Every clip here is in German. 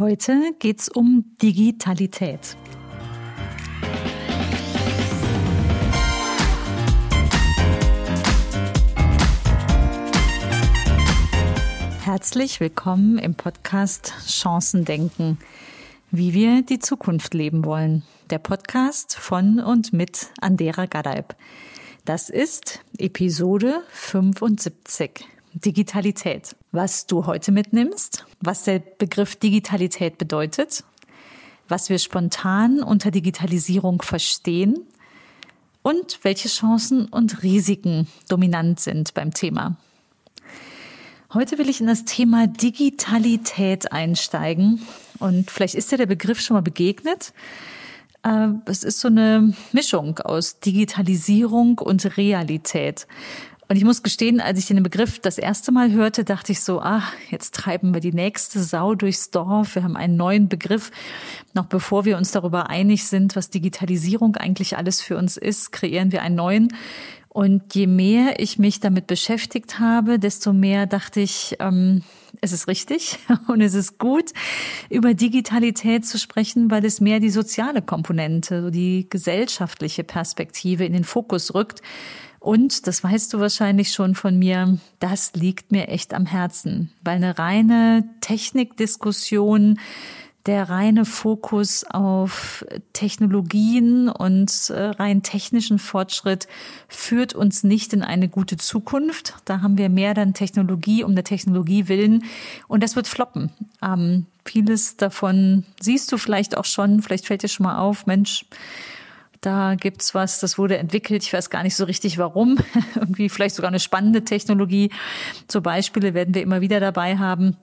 Heute geht es um Digitalität. Herzlich willkommen im Podcast Chancen denken, wie wir die Zukunft leben wollen. Der Podcast von und mit Andera Gadaib. Das ist Episode 75. Digitalität. Was du heute mitnimmst, was der Begriff Digitalität bedeutet, was wir spontan unter Digitalisierung verstehen und welche Chancen und Risiken dominant sind beim Thema. Heute will ich in das Thema Digitalität einsteigen und vielleicht ist dir der Begriff schon mal begegnet. Äh, es ist so eine Mischung aus Digitalisierung und Realität. Und ich muss gestehen, als ich den Begriff das erste Mal hörte, dachte ich so, ah, jetzt treiben wir die nächste Sau durchs Dorf. Wir haben einen neuen Begriff. Noch bevor wir uns darüber einig sind, was Digitalisierung eigentlich alles für uns ist, kreieren wir einen neuen. Und je mehr ich mich damit beschäftigt habe, desto mehr dachte ich, ähm, es ist richtig und es ist gut, über Digitalität zu sprechen, weil es mehr die soziale Komponente, die gesellschaftliche Perspektive in den Fokus rückt und, das weißt du wahrscheinlich schon von mir, das liegt mir echt am Herzen, weil eine reine Technikdiskussion, der reine Fokus auf Technologien und äh, rein technischen Fortschritt führt uns nicht in eine gute Zukunft. Da haben wir mehr dann Technologie um der Technologie willen und das wird floppen. Ähm, vieles davon siehst du vielleicht auch schon, vielleicht fällt dir schon mal auf, Mensch, da gibt's was, das wurde entwickelt. Ich weiß gar nicht so richtig warum. Irgendwie vielleicht sogar eine spannende Technologie. So Beispiele werden wir immer wieder dabei haben.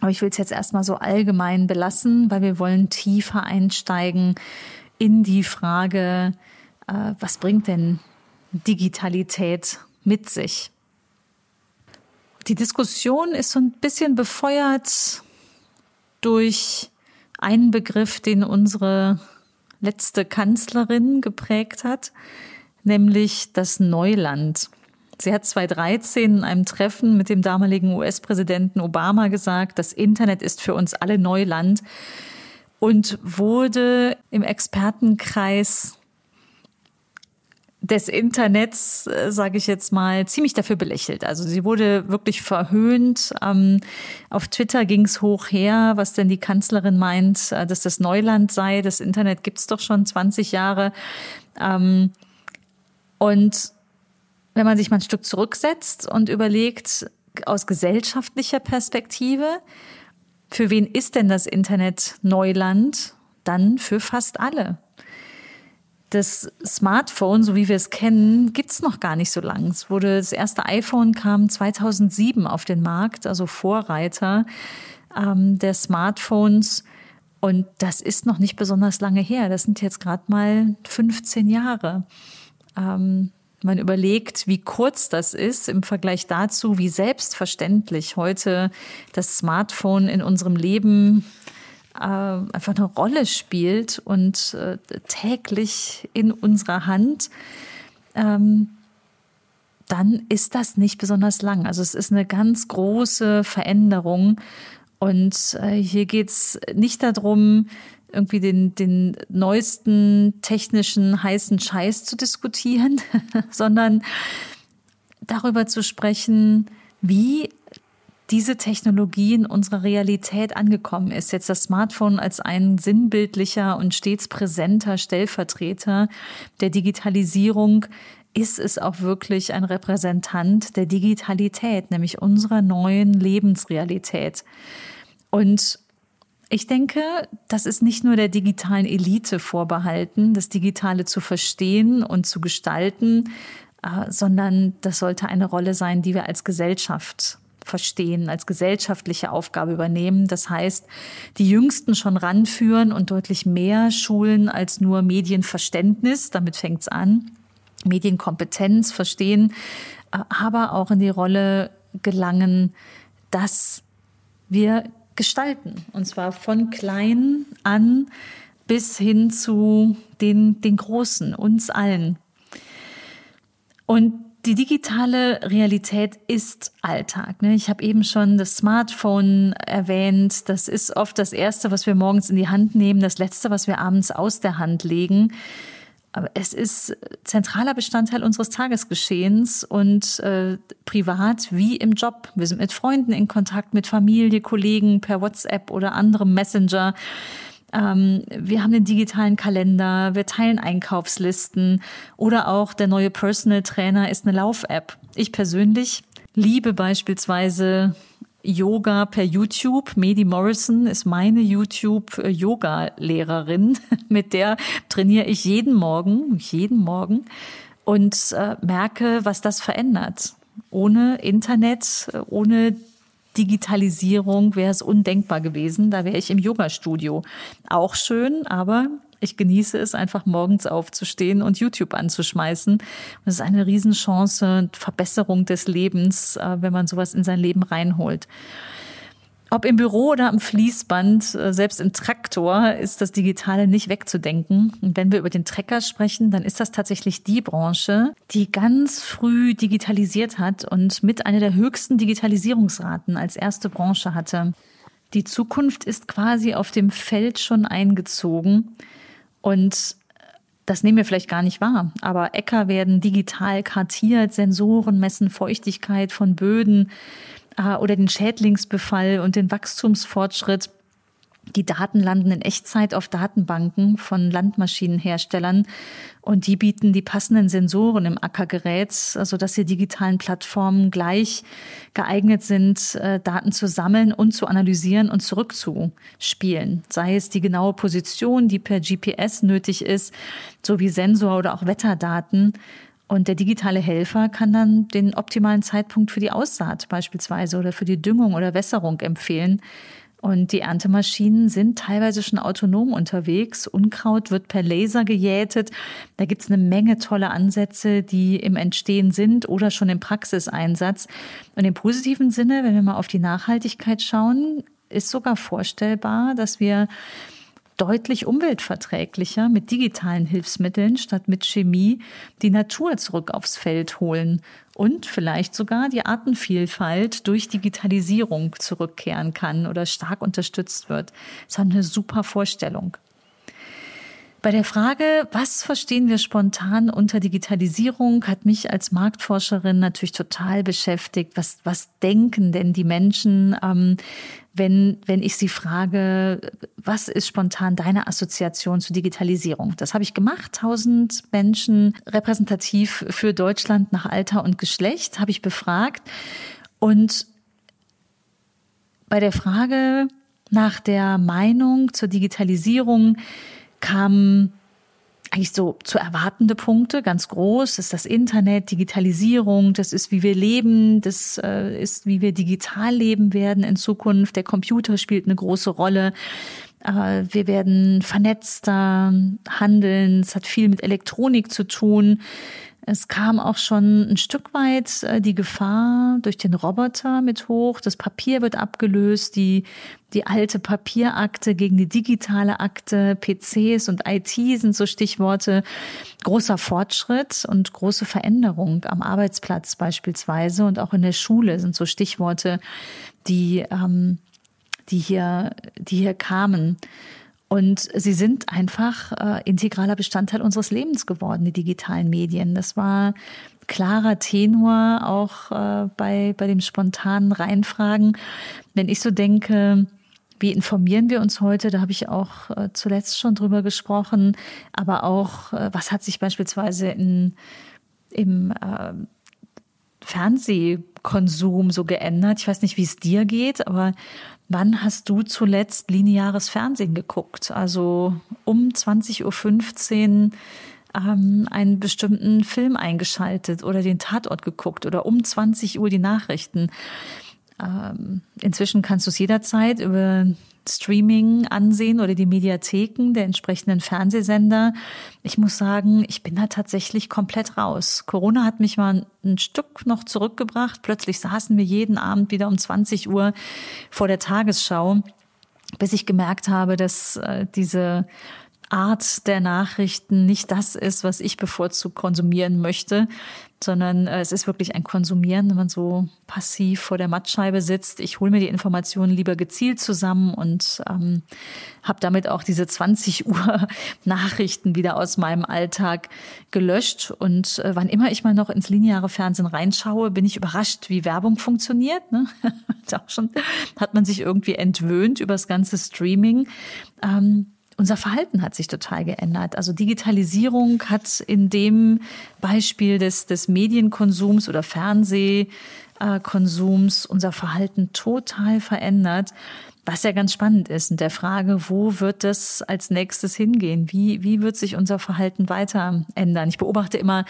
Aber ich will es jetzt erstmal so allgemein belassen, weil wir wollen tiefer einsteigen in die Frage, äh, was bringt denn Digitalität mit sich? Die Diskussion ist so ein bisschen befeuert durch einen Begriff, den unsere letzte Kanzlerin geprägt hat, nämlich das Neuland. Sie hat 2013 in einem Treffen mit dem damaligen US-Präsidenten Obama gesagt, das Internet ist für uns alle Neuland und wurde im Expertenkreis des Internets, äh, sage ich jetzt mal, ziemlich dafür belächelt. Also sie wurde wirklich verhöhnt. Ähm, auf Twitter ging es hoch her, was denn die Kanzlerin meint, äh, dass das Neuland sei. Das Internet gibt's doch schon 20 Jahre. Ähm, und wenn man sich mal ein Stück zurücksetzt und überlegt, aus gesellschaftlicher Perspektive, für wen ist denn das Internet Neuland? Dann für fast alle. Das Smartphone, so wie wir es kennen, gibt's noch gar nicht so lang. Es wurde das erste iPhone kam 2007 auf den Markt, also Vorreiter ähm, der Smartphones. Und das ist noch nicht besonders lange her. Das sind jetzt gerade mal 15 Jahre. Ähm, man überlegt, wie kurz das ist im Vergleich dazu, wie selbstverständlich heute das Smartphone in unserem Leben einfach eine Rolle spielt und äh, täglich in unserer Hand, ähm, dann ist das nicht besonders lang. Also es ist eine ganz große Veränderung. Und äh, hier geht's nicht darum, irgendwie den, den neuesten technischen heißen Scheiß zu diskutieren, sondern darüber zu sprechen, wie diese Technologie in unserer Realität angekommen ist. Jetzt das Smartphone als ein sinnbildlicher und stets präsenter Stellvertreter der Digitalisierung ist es auch wirklich ein Repräsentant der Digitalität, nämlich unserer neuen Lebensrealität. Und ich denke, das ist nicht nur der digitalen Elite vorbehalten, das Digitale zu verstehen und zu gestalten, äh, sondern das sollte eine Rolle sein, die wir als Gesellschaft verstehen, als gesellschaftliche Aufgabe übernehmen. Das heißt, die Jüngsten schon ranführen und deutlich mehr schulen als nur Medienverständnis. Damit fängt es an. Medienkompetenz verstehen, äh, aber auch in die Rolle gelangen, dass wir gestalten. Und zwar von klein an bis hin zu den, den Großen, uns allen. Und die digitale Realität ist Alltag. Ne? Ich habe eben schon das Smartphone erwähnt. Das ist oft das Erste, was wir morgens in die Hand nehmen, das Letzte, was wir abends aus der Hand legen. Aber es ist zentraler Bestandteil unseres Tagesgeschehens und äh, privat wie im Job. Wir sind mit Freunden in Kontakt, mit Familie, Kollegen per WhatsApp oder anderem Messenger. Ähm, wir haben den digitalen Kalender, wir teilen Einkaufslisten oder auch der neue Personal Trainer ist eine Lauf-App. Ich persönlich liebe beispielsweise Yoga per YouTube. Medi Morrison ist meine YouTube-Yoga-Lehrerin. Mit der trainiere ich jeden Morgen, jeden Morgen und äh, merke, was das verändert. Ohne Internet, ohne Digitalisierung wäre es undenkbar gewesen. Da wäre ich im Yoga-Studio. Auch schön, aber ich genieße es einfach morgens aufzustehen und YouTube anzuschmeißen. Und es ist eine Riesenchance, Verbesserung des Lebens, äh, wenn man sowas in sein Leben reinholt. Ob im Büro oder am Fließband, äh, selbst im Traktor ist das Digitale nicht wegzudenken. Und wenn wir über den Trecker sprechen, dann ist das tatsächlich die Branche, die ganz früh digitalisiert hat und mit einer der höchsten Digitalisierungsraten als erste Branche hatte. Die Zukunft ist quasi auf dem Feld schon eingezogen und das nehmen wir vielleicht gar nicht wahr, aber Äcker werden digital kartiert, Sensoren messen Feuchtigkeit von Böden äh, oder den Schädlingsbefall und den Wachstumsfortschritt. Die Daten landen in Echtzeit auf Datenbanken von Landmaschinenherstellern und die bieten die passenden Sensoren im Ackergerät, sodass die digitalen Plattformen gleich geeignet sind, äh, Daten zu sammeln und zu analysieren und zurückzuspielen. Sei es die genaue Position, die per GPS nötig ist, sowie Sensor oder auch Wetterdaten. Und der digitale Helfer kann dann den optimalen Zeitpunkt für die Aussaat beispielsweise oder für die Düngung oder Wässerung empfehlen. Und die Erntemaschinen sind teilweise schon autonom unterwegs. Unkraut wird per Laser gejätet. Da gibt's eine Menge tolle Ansätze, die im Entstehen sind oder schon im Praxiseinsatz. Und im positiven Sinne, wenn wir mal auf die Nachhaltigkeit schauen, ist sogar vorstellbar, dass wir deutlich umweltverträglicher mit digitalen Hilfsmitteln statt mit Chemie die Natur zurück aufs Feld holen und vielleicht sogar die Artenvielfalt durch Digitalisierung zurückkehren kann oder stark unterstützt wird. Das ist eine super Vorstellung. Bei der Frage, was verstehen wir spontan unter Digitalisierung, hat mich als Marktforscherin natürlich total beschäftigt. Was, was denken denn die Menschen, ähm, wenn, wenn ich sie frage, was ist spontan deine Assoziation zu Digitalisierung? Das habe ich gemacht. Tausend Menschen repräsentativ für Deutschland nach Alter und Geschlecht habe ich befragt. Und bei der Frage nach der Meinung zur Digitalisierung kamen eigentlich so zu erwartende Punkte, ganz groß. Das ist das Internet, Digitalisierung, das ist, wie wir leben, das äh, ist, wie wir digital leben werden in Zukunft. Der Computer spielt eine große Rolle. Wir werden vernetzter handeln. Es hat viel mit Elektronik zu tun. Es kam auch schon ein Stück weit äh, die Gefahr durch den Roboter mit hoch. Das Papier wird abgelöst, die, die alte Papierakte gegen die digitale Akte, PCs und IT sind so Stichworte. Großer Fortschritt und große Veränderung am Arbeitsplatz beispielsweise und auch in der Schule sind so Stichworte, die, ähm, die hier, die hier kamen. Und sie sind einfach äh, integraler Bestandteil unseres Lebens geworden, die digitalen Medien. Das war klarer Tenor auch äh, bei, bei dem spontanen Reinfragen. Wenn ich so denke, wie informieren wir uns heute? Da habe ich auch äh, zuletzt schon drüber gesprochen. Aber auch, äh, was hat sich beispielsweise in, im äh, Fernsehkonsum so geändert? Ich weiß nicht, wie es dir geht, aber Wann hast du zuletzt lineares Fernsehen geguckt? Also um 20.15 Uhr ähm, einen bestimmten Film eingeschaltet oder den Tatort geguckt oder um 20 Uhr die Nachrichten. Ähm, inzwischen kannst du es jederzeit über Streaming ansehen oder die Mediatheken der entsprechenden Fernsehsender. Ich muss sagen, ich bin da tatsächlich komplett raus. Corona hat mich mal ein Stück noch zurückgebracht. Plötzlich saßen wir jeden Abend wieder um 20 Uhr vor der Tagesschau, bis ich gemerkt habe, dass äh, diese Art der Nachrichten nicht das ist, was ich bevorzugt konsumieren möchte, sondern äh, es ist wirklich ein Konsumieren, wenn man so passiv vor der Mattscheibe sitzt. Ich hole mir die Informationen lieber gezielt zusammen und ähm, habe damit auch diese 20 Uhr Nachrichten wieder aus meinem Alltag gelöscht. Und äh, wann immer ich mal noch ins lineare Fernsehen reinschaue, bin ich überrascht, wie Werbung funktioniert. Ne? auch schon hat man sich irgendwie entwöhnt über das ganze Streaming. Ähm, unser Verhalten hat sich total geändert. Also Digitalisierung hat in dem Beispiel des, des Medienkonsums oder Fernsehkonsums unser Verhalten total verändert. Was ja ganz spannend ist, in der Frage, wo wird das als nächstes hingehen? Wie, wie wird sich unser Verhalten weiter ändern? Ich beobachte immer,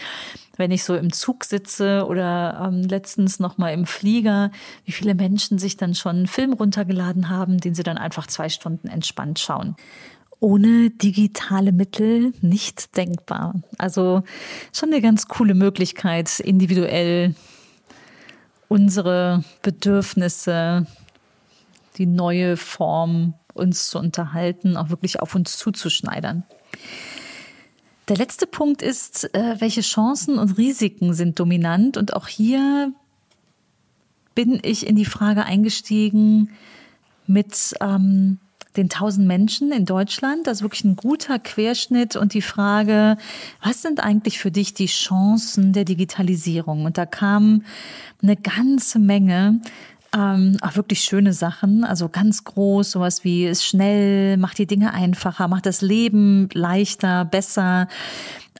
wenn ich so im Zug sitze oder ähm, letztens noch mal im Flieger, wie viele Menschen sich dann schon einen Film runtergeladen haben, den sie dann einfach zwei Stunden entspannt schauen ohne digitale Mittel nicht denkbar. Also schon eine ganz coole Möglichkeit, individuell unsere Bedürfnisse, die neue Form uns zu unterhalten, auch wirklich auf uns zuzuschneidern. Der letzte Punkt ist, äh, welche Chancen und Risiken sind dominant? Und auch hier bin ich in die Frage eingestiegen mit, ähm, den 1000 Menschen in Deutschland. Das ist wirklich ein guter Querschnitt und die Frage, was sind eigentlich für dich die Chancen der Digitalisierung? Und da kam eine ganze Menge ähm, auch wirklich schöne Sachen, also ganz groß, sowas wie ist schnell, macht die Dinge einfacher, macht das Leben leichter, besser.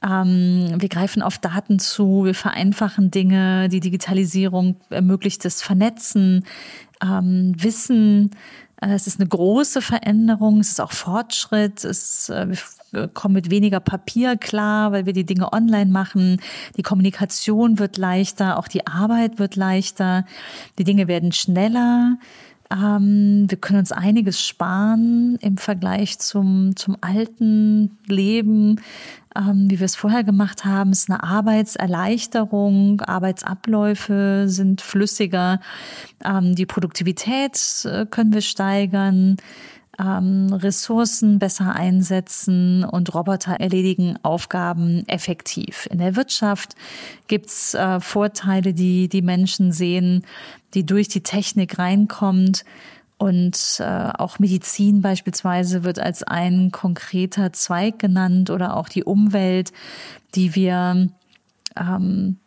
Ähm, wir greifen auf Daten zu, wir vereinfachen Dinge, die Digitalisierung ermöglicht das Vernetzen, ähm, Wissen es ist eine große Veränderung, es ist auch Fortschritt, es, äh, wir kommen mit weniger Papier klar, weil wir die Dinge online machen. Die Kommunikation wird leichter, auch die Arbeit wird leichter, die Dinge werden schneller. Ähm, wir können uns einiges sparen im Vergleich zum, zum alten Leben ähm, wie wir es vorher gemacht haben. Es ist eine Arbeitserleichterung, Arbeitsabläufe sind flüssiger, ähm, die Produktivität äh, können wir steigern. Ähm, Ressourcen besser einsetzen und Roboter erledigen Aufgaben effektiv. In der Wirtschaft gibt's äh, Vorteile, die die Menschen sehen, die durch die Technik reinkommt. Und äh, auch Medizin beispielsweise wird als ein konkreter Zweig genannt oder auch die Umwelt, die wir, ähm,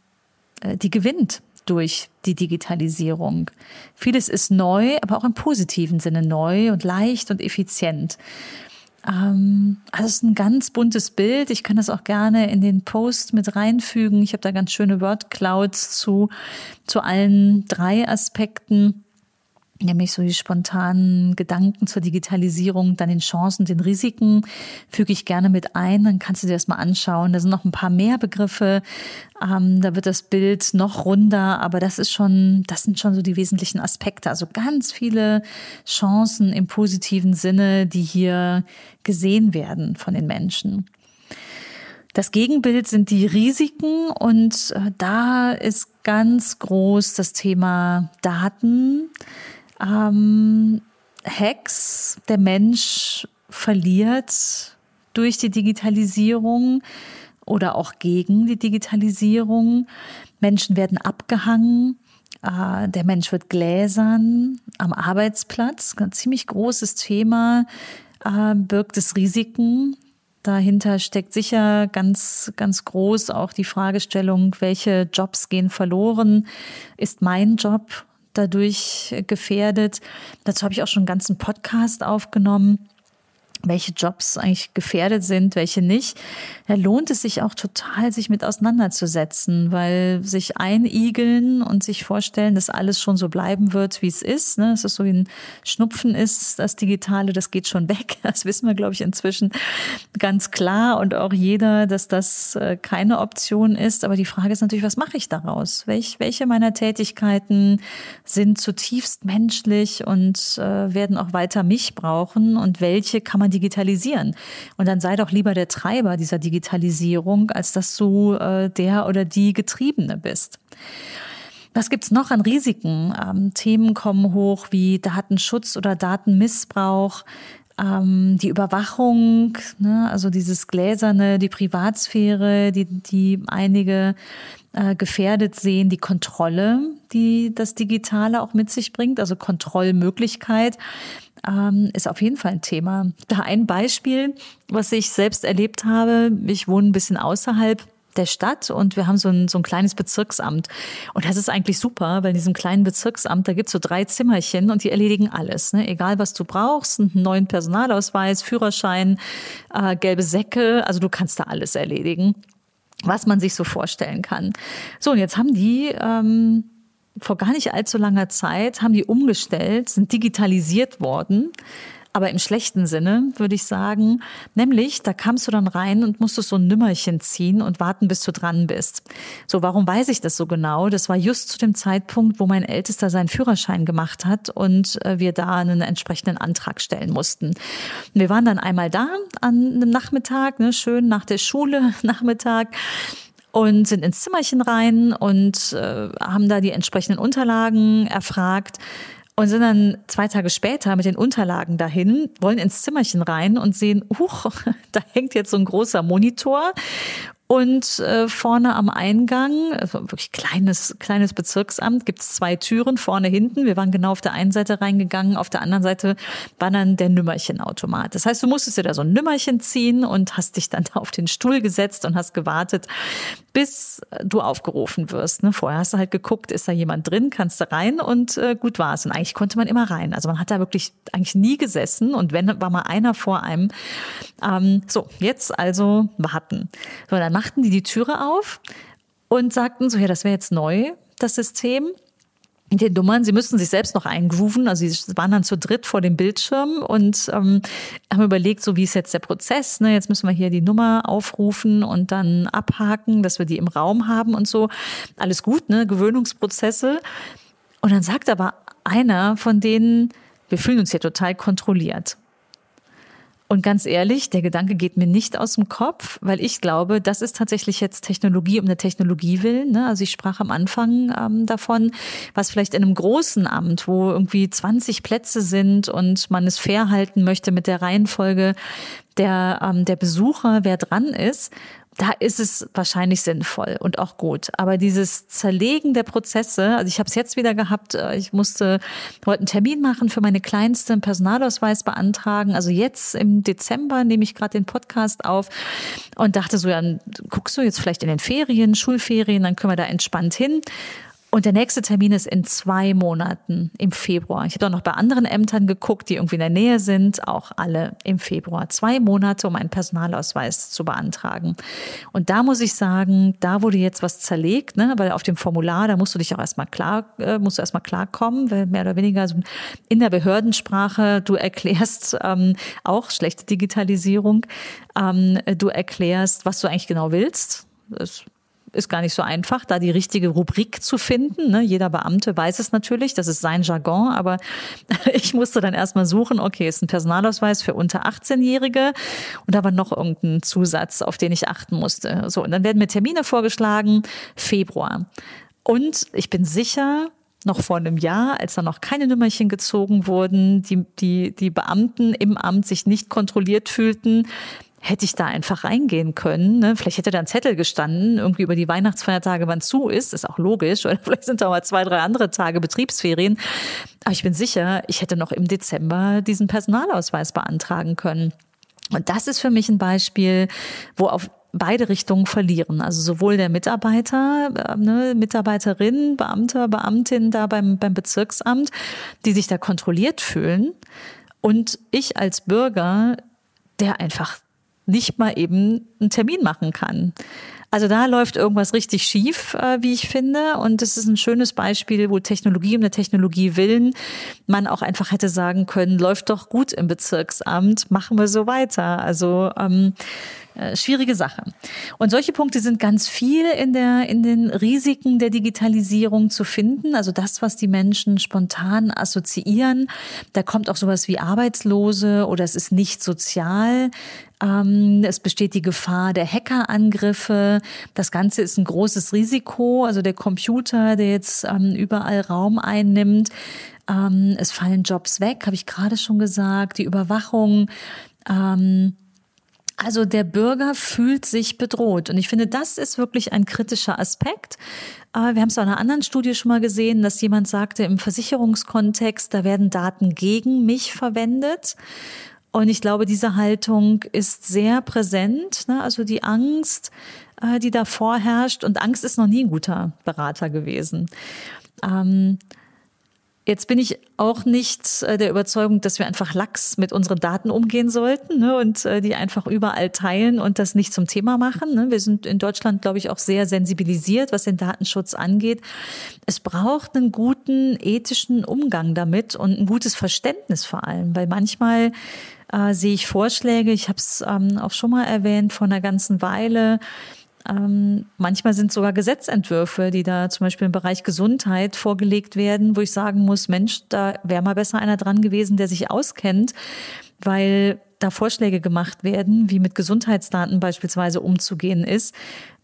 äh, die gewinnt durch die Digitalisierung. Vieles ist neu, aber auch im positiven Sinne neu und leicht und effizient. Ähm, also es ist ein ganz buntes Bild. Ich kann das auch gerne in den Post mit reinfügen. Ich habe da ganz schöne Wordclouds zu, zu allen drei Aspekten nämlich so die spontanen Gedanken zur Digitalisierung, dann den Chancen, den Risiken, füge ich gerne mit ein. Dann kannst du dir das mal anschauen. Da sind noch ein paar mehr Begriffe. Ähm, da wird das Bild noch runder, aber das ist schon, das sind schon so die wesentlichen Aspekte. Also ganz viele Chancen im positiven Sinne, die hier gesehen werden von den Menschen. Das Gegenbild sind die Risiken und äh, da ist ganz groß das Thema Daten ähm, Hacks, der Mensch verliert durch die Digitalisierung oder auch gegen die Digitalisierung. Menschen werden abgehangen. Äh, der Mensch wird gläsern am Arbeitsplatz. Ein ziemlich großes Thema äh, birgt es Risiken. Dahinter steckt sicher ganz, ganz groß auch die Fragestellung, welche Jobs gehen verloren? Ist mein Job dadurch gefährdet. Dazu habe ich auch schon einen ganzen Podcast aufgenommen welche Jobs eigentlich gefährdet sind, welche nicht, da lohnt es sich auch total, sich mit auseinanderzusetzen, weil sich einigeln und sich vorstellen, dass alles schon so bleiben wird, wie es ist. Ne? Es ist so wie ein Schnupfen ist, das Digitale, das geht schon weg. Das wissen wir, glaube ich, inzwischen ganz klar und auch jeder, dass das äh, keine Option ist. Aber die Frage ist natürlich, was mache ich daraus? Welch, welche meiner Tätigkeiten sind zutiefst menschlich und äh, werden auch weiter mich brauchen und welche kann man digitalisieren. Und dann sei doch lieber der Treiber dieser Digitalisierung, als dass du äh, der oder die Getriebene bist. Was gibt's noch an Risiken? Ähm, Themen kommen hoch wie Datenschutz oder Datenmissbrauch. ähm, die Überwachung, ne, also dieses Gläserne, die Privatsphäre, die, die einige äh, gefährdet sehen, die Kontrolle, die das Digitale auch mit sich bringt, also Kontrollmöglichkeit ähm, ist auf jeden Fall ein Thema. Da ein Beispiel, was ich selbst erlebt habe. Ich wohne ein bisschen außerhalb der Stadt und wir haben so ein, so ein kleines Bezirksamt. Und das ist eigentlich super, weil in diesem kleinen Bezirksamt, da gibt's so drei Zimmerchen und die erledigen alles. Ne? Egal, was du brauchst, einen neuen Personalausweis, Führerschein, äh, gelbe Säcke, also du kannst da alles erledigen, was man sich so vorstellen kann. So, und jetzt haben die ähm, vor gar nicht allzu langer Zeit haben die umgestellt, sind digitalisiert worden. Aber im schlechten Sinne, würde ich sagen. Nämlich, da kamst du dann rein und musstest so ein Nümmerchen ziehen und warten, bis du dran bist. So, warum weiß ich das so genau? Das war just zu dem Zeitpunkt, wo mein Ältester seinen Führerschein gemacht hat und äh, wir da einen entsprechenden Antrag stellen mussten. Wir waren dann einmal da an einem Nachmittag, ne, schön nach der Schule Nachmittag und sind ins Zimmerchen rein und äh, haben da die entsprechenden Unterlagen erfragt und sind dann zwei Tage später mit den Unterlagen dahin, wollen ins Zimmerchen rein und sehen, huch, da hängt jetzt so ein großer Monitor und äh, vorne am Eingang, also wirklich kleines, kleines Bezirksamt, gibt's zwei Türen, vorne, hinten. Wir waren genau auf der einen Seite reingegangen, auf der anderen Seite war dann der Nümmerchenautomat. Das heißt, du musstest dir da so ein Nümmerchen ziehen und hast dich dann da auf den Stuhl gesetzt und hast gewartet, bis du aufgerufen wirst. Ne? Vorher hast du halt geguckt, ist da jemand drin, kannst du rein und äh, gut war's. Und eigentlich konnte man immer rein. Also man hat da wirklich eigentlich nie gesessen und wenn, war mal einer vor einem. Ähm, so, jetzt also warten. So, dann machten die die Türe auf und sagten so, ja, das wäre jetzt neu, das System. Die Nummern, sie müssten sich selbst noch eingrooven. Also sie waren dann zu dritt vor dem Bildschirm und ähm, haben überlegt, so wie ist jetzt der Prozess. Ne? Jetzt müssen wir hier die Nummer aufrufen und dann abhaken, dass wir die im Raum haben und so. Alles gut, ne? Gewöhnungsprozesse. Und dann sagt aber einer von denen, wir fühlen uns hier total kontrolliert. Und ganz ehrlich, der Gedanke geht mir nicht aus dem Kopf, weil ich glaube, das ist tatsächlich jetzt Technologie um eine Technologie willen. Ne? Also ich sprach am Anfang ähm, davon, was vielleicht in einem großen Amt, wo irgendwie 20 Plätze sind und man es fair halten möchte mit der Reihenfolge der, ähm, der Besucher, wer dran ist da ist es wahrscheinlich sinnvoll und auch gut. Aber dieses Zerlegen der Prozesse, also ich habe es jetzt wieder gehabt, äh, ich musste heute einen Termin machen für meine Kleinste, einen Personalausweis beantragen. Also jetzt im Dezember nehme ich gerade den Podcast auf und dachte so, ja, guckst du jetzt vielleicht in den Ferien, Schulferien, dann können wir da entspannt hin. Und der nächste Termin ist in zwei Monaten im Februar. Ich habe auch noch bei anderen Ämtern geguckt, die irgendwie in der Nähe sind, auch alle im Februar. Zwei Monate, um einen Personalausweis zu beantragen. Und da muss ich sagen, da wurde jetzt was zerlegt, ne? weil auf dem Formular, da musst du dich auch erstmal klar, äh, musst du erstmal klarkommen, weil mehr oder weniger in der Behördensprache, du erklärst ähm, auch schlechte Digitalisierung, ähm, du erklärst, was du eigentlich genau willst. Das ist gar nicht so einfach, da die richtige Rubrik zu finden. Ne? Jeder Beamte weiß es natürlich, das ist sein Jargon, aber ich musste dann erstmal suchen, okay, ist ein Personalausweis für unter 18-Jährige und da war noch irgendein Zusatz, auf den ich achten musste. So, und dann werden mir Termine vorgeschlagen, Februar. Und ich bin sicher, noch vor einem Jahr, als da noch keine Nummerchen gezogen wurden, die, die, die Beamten im Amt sich nicht kontrolliert fühlten, hätte ich da einfach reingehen können. Ne? Vielleicht hätte da ein Zettel gestanden, irgendwie über die Weihnachtsfeiertage, wann zu ist, ist auch logisch. Oder vielleicht sind da mal zwei, drei andere Tage Betriebsferien. Aber ich bin sicher, ich hätte noch im Dezember diesen Personalausweis beantragen können. Und das ist für mich ein Beispiel, wo auf beide Richtungen verlieren. Also sowohl der Mitarbeiter, äh, ne, Mitarbeiterin, Beamter, Beamtin da beim, beim Bezirksamt, die sich da kontrolliert fühlen. Und ich als Bürger, der einfach nicht mal eben einen Termin machen kann. Also da läuft irgendwas richtig schief, äh, wie ich finde. Und es ist ein schönes Beispiel, wo Technologie um der Technologie willen man auch einfach hätte sagen können, läuft doch gut im Bezirksamt, machen wir so weiter. Also ähm, äh, schwierige Sache. Und solche Punkte sind ganz viel in der, in den Risiken der Digitalisierung zu finden. Also das, was die Menschen spontan assoziieren. Da kommt auch sowas wie Arbeitslose oder es ist nicht sozial. Ähm, es besteht die Gefahr der Hackerangriffe. Das Ganze ist ein großes Risiko. Also der Computer, der jetzt ähm, überall Raum einnimmt, Ähm, es fallen Jobs weg, habe ich gerade schon gesagt. Die Überwachung. Also der Bürger fühlt sich bedroht. Und ich finde, das ist wirklich ein kritischer Aspekt. Äh, wir haben es auch in einer anderen Studie schon mal gesehen, dass jemand sagte, im Versicherungskontext, da werden Daten gegen mich verwendet. Und ich glaube, diese Haltung ist sehr präsent. Ne? Also die Angst, äh, die da vorherrscht. Und Angst ist noch nie ein guter Berater gewesen. Ähm, Jetzt bin ich auch nicht äh, der Überzeugung, dass wir einfach lax mit unseren Daten umgehen sollten ne, und äh, die einfach überall teilen und das nicht zum Thema machen. Ne. Wir sind in Deutschland, glaube ich, auch sehr sensibilisiert, was den Datenschutz angeht. Es braucht einen guten ethischen Umgang damit und ein gutes Verständnis vor allem, weil manchmal äh, sehe ich Vorschläge, ich habe es ähm, auch schon mal erwähnt vor einer ganzen Weile, ähm, manchmal sind sogar Gesetzentwürfe, die da zum Beispiel im Bereich Gesundheit vorgelegt werden, wo ich sagen muss, Mensch, da wäre mal besser einer dran gewesen, der sich auskennt, weil da Vorschläge gemacht werden, wie mit Gesundheitsdaten beispielsweise umzugehen ist,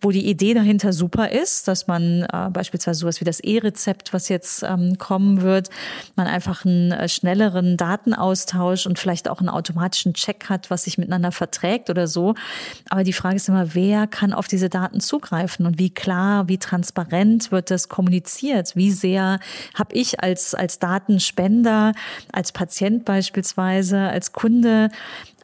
wo die Idee dahinter super ist, dass man äh, beispielsweise sowas wie das E-Rezept, was jetzt ähm, kommen wird, man einfach einen äh, schnelleren Datenaustausch und vielleicht auch einen automatischen Check hat, was sich miteinander verträgt oder so. Aber die Frage ist immer, wer kann auf diese Daten zugreifen und wie klar, wie transparent wird das kommuniziert? Wie sehr habe ich als, als Datenspender, als Patient beispielsweise, als Kunde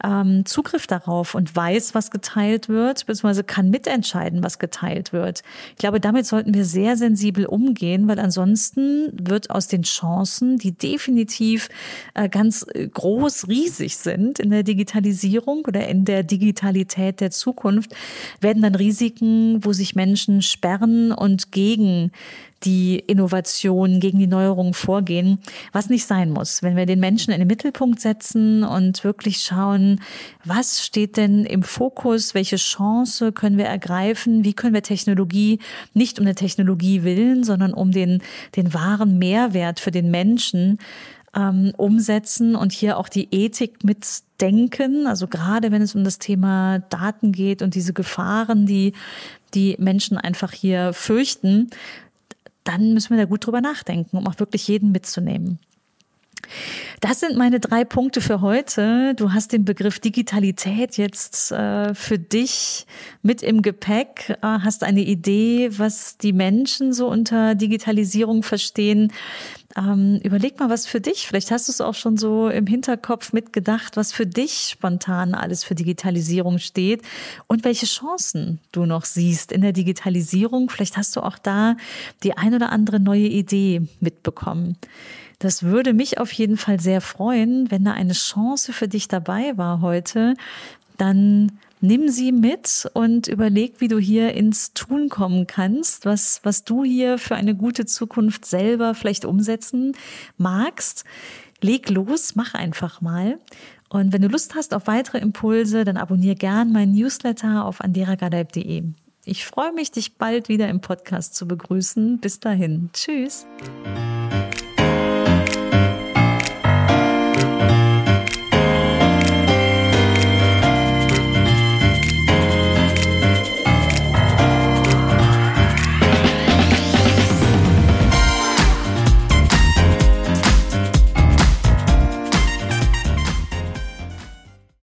ähm, Zugriff darauf und weiß, was geteilt wird, beziehungsweise kann mitentscheiden, was geteilt wird. Ich glaube, damit sollten wir sehr sensibel umgehen, weil ansonsten wird aus den Chancen, die definitiv äh, ganz äh, groß, riesig sind in der Digitalisierung oder in der Digitalität der Zukunft, werden dann Risiken, wo sich Menschen sperren und gegen die Innovation, gegen die Neuerungen vorgehen, was nicht sein muss. Wenn wir den Menschen in den Mittelpunkt setzen und wirklich schauen, was steht denn im Fokus, welche Chance können wir ergreifen, wie können wir Technologie nicht um der Technologie willen, sondern um den, den wahren Mehrwert für den Menschen ähm, umsetzen und hier auch die Ethik mitdenken. Also gerade wenn es um das Thema Daten geht und diese Gefahren, die die Menschen einfach hier fürchten, dann müssen wir da gut drüber nachdenken, um auch wirklich jeden mitzunehmen. Das sind meine drei Punkte für heute. Du hast den Begriff Digitalität jetzt äh, für dich mit im Gepäck, äh, hast eine Idee, was die Menschen so unter Digitalisierung verstehen. Ähm, überleg mal, was für dich, vielleicht hast du es auch schon so im Hinterkopf mitgedacht, was für dich spontan alles für Digitalisierung steht und welche Chancen du noch siehst in der Digitalisierung. Vielleicht hast du auch da die ein oder andere neue Idee mitbekommen. Das würde mich auf jeden Fall sehr freuen, wenn da eine Chance für dich dabei war heute. Dann nimm sie mit und überleg, wie du hier ins Tun kommen kannst, was, was du hier für eine gute Zukunft selber vielleicht umsetzen magst. Leg los, mach einfach mal. Und wenn du Lust hast auf weitere Impulse, dann abonniere gern meinen Newsletter auf anderagadaib.de. Ich freue mich, dich bald wieder im Podcast zu begrüßen. Bis dahin. Tschüss.